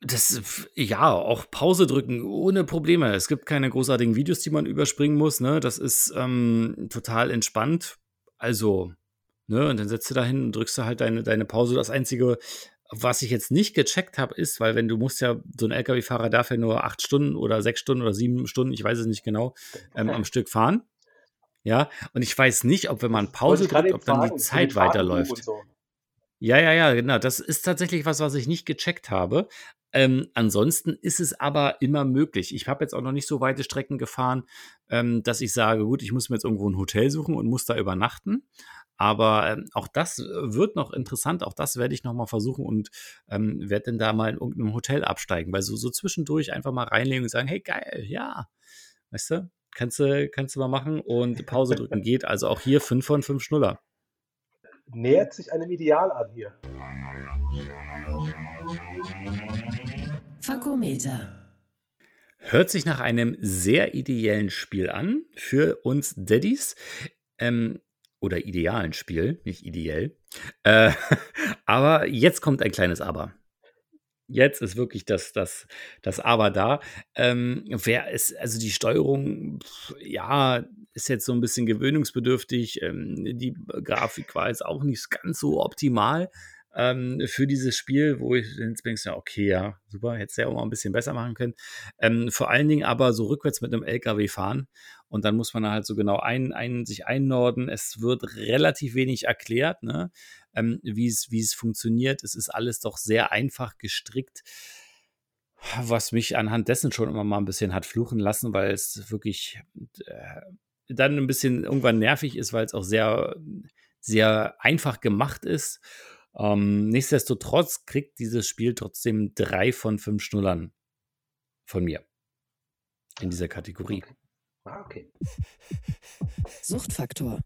das, ja, auch Pause drücken ohne Probleme. Es gibt keine großartigen Videos, die man überspringen muss. Ne? Das ist ähm, total entspannt. Also, ne, und dann setzt du da hin und drückst du halt deine, deine Pause. Das Einzige, was ich jetzt nicht gecheckt habe, ist, weil wenn du musst ja, so ein LKW-Fahrer darf ja nur acht Stunden oder sechs Stunden oder sieben Stunden, ich weiß es nicht genau, ähm, am Stück fahren. Ja, und ich weiß nicht, ob wenn man Pause drückt, ob dann die Zeit weiterläuft. So. Ja, ja, ja, genau. Das ist tatsächlich was, was ich nicht gecheckt habe. Ähm, ansonsten ist es aber immer möglich. Ich habe jetzt auch noch nicht so weite Strecken gefahren, ähm, dass ich sage, gut, ich muss mir jetzt irgendwo ein Hotel suchen und muss da übernachten. Aber ähm, auch das wird noch interessant. Auch das werde ich noch mal versuchen und ähm, werde dann da mal in irgendeinem Hotel absteigen, weil so, so zwischendurch einfach mal reinlegen und sagen, hey geil, ja, weißt du, kannst du, kannst du mal machen und Pause drücken geht. Also auch hier 5 von 5 Schnuller nähert sich einem Ideal an hier. Fakometer. Hört sich nach einem sehr ideellen Spiel an für uns Daddies. Ähm, oder idealen Spiel, nicht ideell. Äh, aber jetzt kommt ein kleines Aber. Jetzt ist wirklich das, das, das Aber da. Ähm, wer ist, also die Steuerung, ja, ist jetzt so ein bisschen gewöhnungsbedürftig. Ähm, die Grafik war jetzt auch nicht ganz so optimal ähm, für dieses Spiel, wo ich jetzt bin, ja, okay, ja, super, hätte es ja auch mal ein bisschen besser machen können. Ähm, vor allen Dingen aber so rückwärts mit einem LKW fahren und dann muss man halt so genau ein, ein, sich einnorden. Es wird relativ wenig erklärt, ne? ähm, wie es funktioniert. Es ist alles doch sehr einfach gestrickt was mich anhand dessen schon immer mal ein bisschen hat fluchen lassen, weil es wirklich äh, dann ein bisschen irgendwann nervig ist, weil es auch sehr, sehr einfach gemacht ist. Ähm, nichtsdestotrotz kriegt dieses Spiel trotzdem drei von fünf Schnullern von mir in dieser Kategorie. Okay. Ah, okay. Suchtfaktor.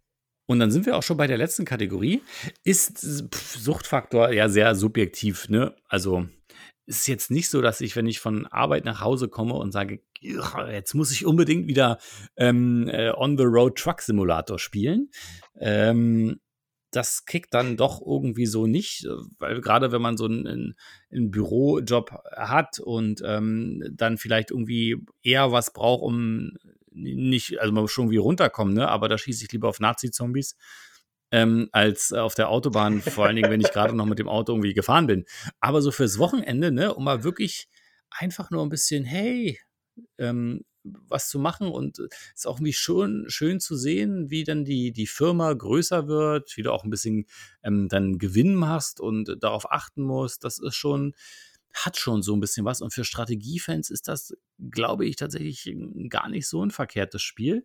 Und dann sind wir auch schon bei der letzten Kategorie. Ist Suchtfaktor ja sehr subjektiv, ne? Also es ist jetzt nicht so, dass ich, wenn ich von Arbeit nach Hause komme und sage, jetzt muss ich unbedingt wieder ähm, äh, On the Road Truck Simulator spielen. Ähm, das kickt dann doch irgendwie so nicht, weil gerade wenn man so einen, einen Bürojob hat und ähm, dann vielleicht irgendwie eher was braucht, um nicht, also man muss schon irgendwie runterkommen, ne? aber da schieße ich lieber auf Nazi-Zombies ähm, als auf der Autobahn, vor allen Dingen, wenn ich gerade noch mit dem Auto irgendwie gefahren bin. Aber so fürs Wochenende, ne, um mal wirklich einfach nur ein bisschen, hey, ähm, was zu machen und es ist auch irgendwie schön, schön zu sehen, wie dann die, die Firma größer wird, wie du auch ein bisschen ähm, dann Gewinn machst und darauf achten musst. Das ist schon, hat schon so ein bisschen was. Und für Strategiefans ist das, glaube ich, tatsächlich gar nicht so ein verkehrtes Spiel.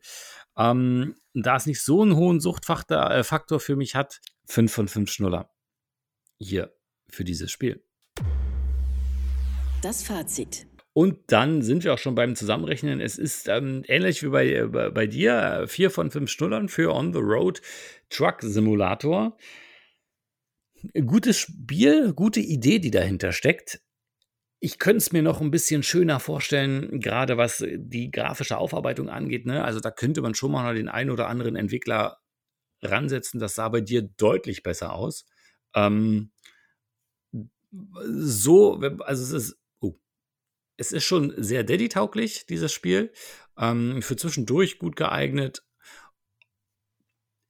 Ähm, da es nicht so einen hohen Suchtfaktor äh, Faktor für mich hat, 5 von 5 Schnuller. Hier für dieses Spiel. Das Fazit. Und dann sind wir auch schon beim Zusammenrechnen. Es ist ähm, ähnlich wie bei, äh, bei dir, vier von fünf Schnullern für On the Road Truck Simulator. Gutes Spiel, gute Idee, die dahinter steckt. Ich könnte es mir noch ein bisschen schöner vorstellen, gerade was die grafische Aufarbeitung angeht. Ne? Also da könnte man schon mal den einen oder anderen Entwickler ransetzen. Das sah bei dir deutlich besser aus. Ähm, so, also es ist, oh, es ist schon sehr Daddy-tauglich, dieses Spiel. Ähm, für zwischendurch gut geeignet.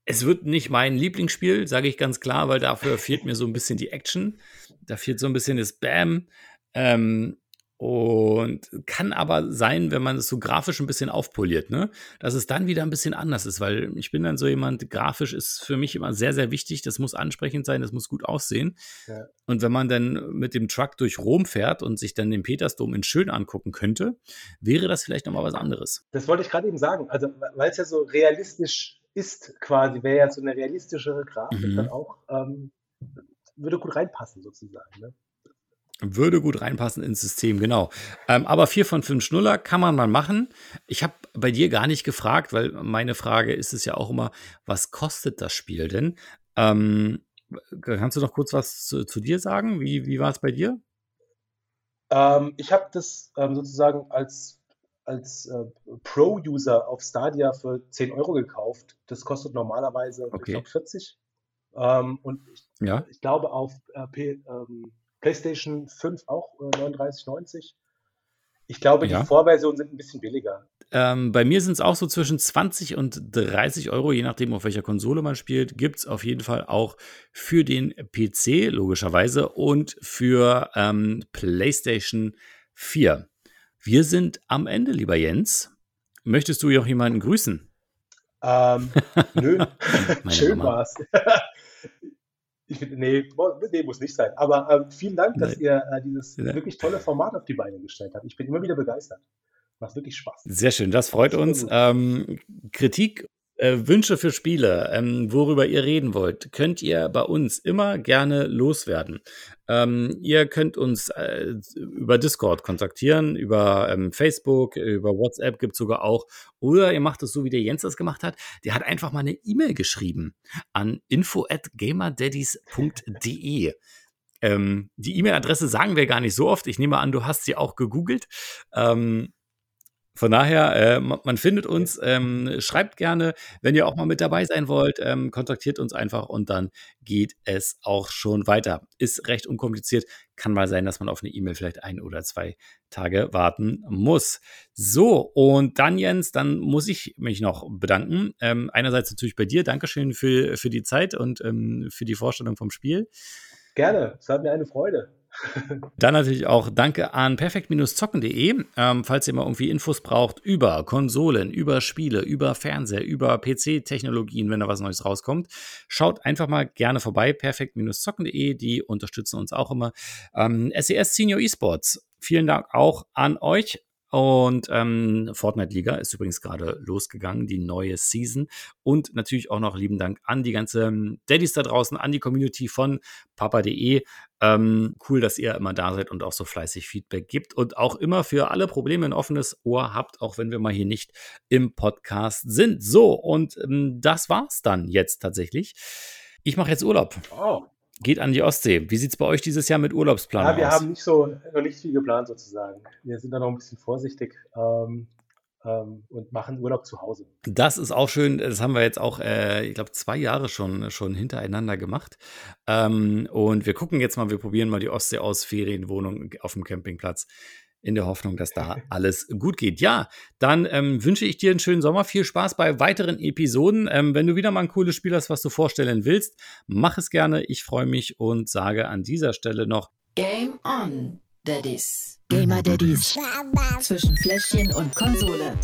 Es wird nicht mein Lieblingsspiel, sage ich ganz klar, weil dafür fehlt mir so ein bisschen die Action. Da fehlt so ein bisschen das Bam. Ähm, Und kann aber sein, wenn man es so grafisch ein bisschen aufpoliert, ne, dass es dann wieder ein bisschen anders ist, weil ich bin dann so jemand, grafisch ist für mich immer sehr, sehr wichtig. Das muss ansprechend sein, das muss gut aussehen. Ja. Und wenn man dann mit dem Truck durch Rom fährt und sich dann den Petersdom in schön angucken könnte, wäre das vielleicht nochmal was anderes. Das wollte ich gerade eben sagen. Also, weil es ja so realistisch ist, quasi, wäre ja so eine realistischere Grafik mhm. dann auch, ähm, würde gut reinpassen, sozusagen. Ne? Würde gut reinpassen ins System, genau. Ähm, aber vier von fünf Schnuller kann man mal machen. Ich habe bei dir gar nicht gefragt, weil meine Frage ist es ja auch immer, was kostet das Spiel denn? Ähm, kannst du noch kurz was zu, zu dir sagen? Wie, wie war es bei dir? Ähm, ich habe das ähm, sozusagen als, als äh, Pro-User auf Stadia für 10 Euro gekauft. Das kostet normalerweise okay. glaub, 40. Ähm, und ich, ja. ich glaube auf äh, P, ähm, PlayStation 5 auch äh, 39,90. Ich glaube, ja. die Vorversionen sind ein bisschen billiger. Ähm, bei mir sind es auch so zwischen 20 und 30 Euro, je nachdem, auf welcher Konsole man spielt. Gibt es auf jeden Fall auch für den PC, logischerweise, und für ähm, PlayStation 4. Wir sind am Ende, lieber Jens. Möchtest du noch jemanden grüßen? Ähm, nö, schön war's. Ich finde, nee, nee, muss nicht sein. Aber ähm, vielen Dank, dass nee. ihr äh, dieses ja. wirklich tolle Format auf die Beine gestellt habt. Ich bin immer wieder begeistert. Macht wirklich Spaß. Sehr schön, das freut uns. Ähm, Kritik äh, Wünsche für Spiele, ähm, worüber ihr reden wollt, könnt ihr bei uns immer gerne loswerden. Ähm, ihr könnt uns äh, über Discord kontaktieren, über ähm, Facebook, über WhatsApp gibt es sogar auch. Oder ihr macht es so, wie der Jens das gemacht hat. Der hat einfach mal eine E-Mail geschrieben an info at gamerdaddies.de. Ähm, die E-Mail-Adresse sagen wir gar nicht so oft. Ich nehme an, du hast sie auch gegoogelt. Ähm, von daher, äh, man findet uns, ähm, schreibt gerne, wenn ihr auch mal mit dabei sein wollt, ähm, kontaktiert uns einfach und dann geht es auch schon weiter. Ist recht unkompliziert, kann mal sein, dass man auf eine E-Mail vielleicht ein oder zwei Tage warten muss. So, und dann Jens, dann muss ich mich noch bedanken. Ähm, einerseits natürlich bei dir, Dankeschön für, für die Zeit und ähm, für die Vorstellung vom Spiel. Gerne, es hat mir eine Freude. Dann natürlich auch danke an perfekt-zocken.de. Ähm, falls ihr mal irgendwie Infos braucht über Konsolen, über Spiele, über Fernseher, über PC-Technologien, wenn da was Neues rauskommt, schaut einfach mal gerne vorbei. Perfekt-zocken.de, die unterstützen uns auch immer. Ähm, SES Senior Esports, vielen Dank auch an euch. Und ähm, Fortnite Liga ist übrigens gerade losgegangen, die neue Season. Und natürlich auch noch lieben Dank an die ganzen Daddys da draußen, an die Community von papa.de. Ähm, cool, dass ihr immer da seid und auch so fleißig Feedback gibt und auch immer für alle Probleme ein offenes Ohr habt, auch wenn wir mal hier nicht im Podcast sind. So, und ähm, das war's dann jetzt tatsächlich. Ich mache jetzt Urlaub. Oh geht an die Ostsee. Wie sieht es bei euch dieses Jahr mit Urlaubsplanung aus? Ja, wir aus? haben nicht so, noch nicht viel geplant sozusagen. Wir sind da noch ein bisschen vorsichtig. Ähm, ähm, und machen Urlaub zu Hause. Das ist auch schön. Das haben wir jetzt auch, äh, ich glaube, zwei Jahre schon, schon hintereinander gemacht. Ähm, und wir gucken jetzt mal, wir probieren mal die Ostsee aus, Ferienwohnung auf dem Campingplatz in der Hoffnung, dass da alles gut geht. Ja, dann ähm, wünsche ich dir einen schönen Sommer. Viel Spaß bei weiteren Episoden. Ähm, wenn du wieder mal ein cooles Spiel hast, was du vorstellen willst, mach es gerne. Ich freue mich und sage an dieser Stelle noch Game on, Daddies. Gamer Daddies. Zwischen Fläschchen und Konsole.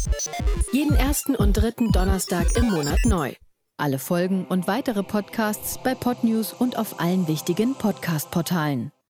Jeden ersten und dritten Donnerstag im Monat neu. Alle Folgen und weitere Podcasts bei Podnews und auf allen wichtigen Podcast-Portalen.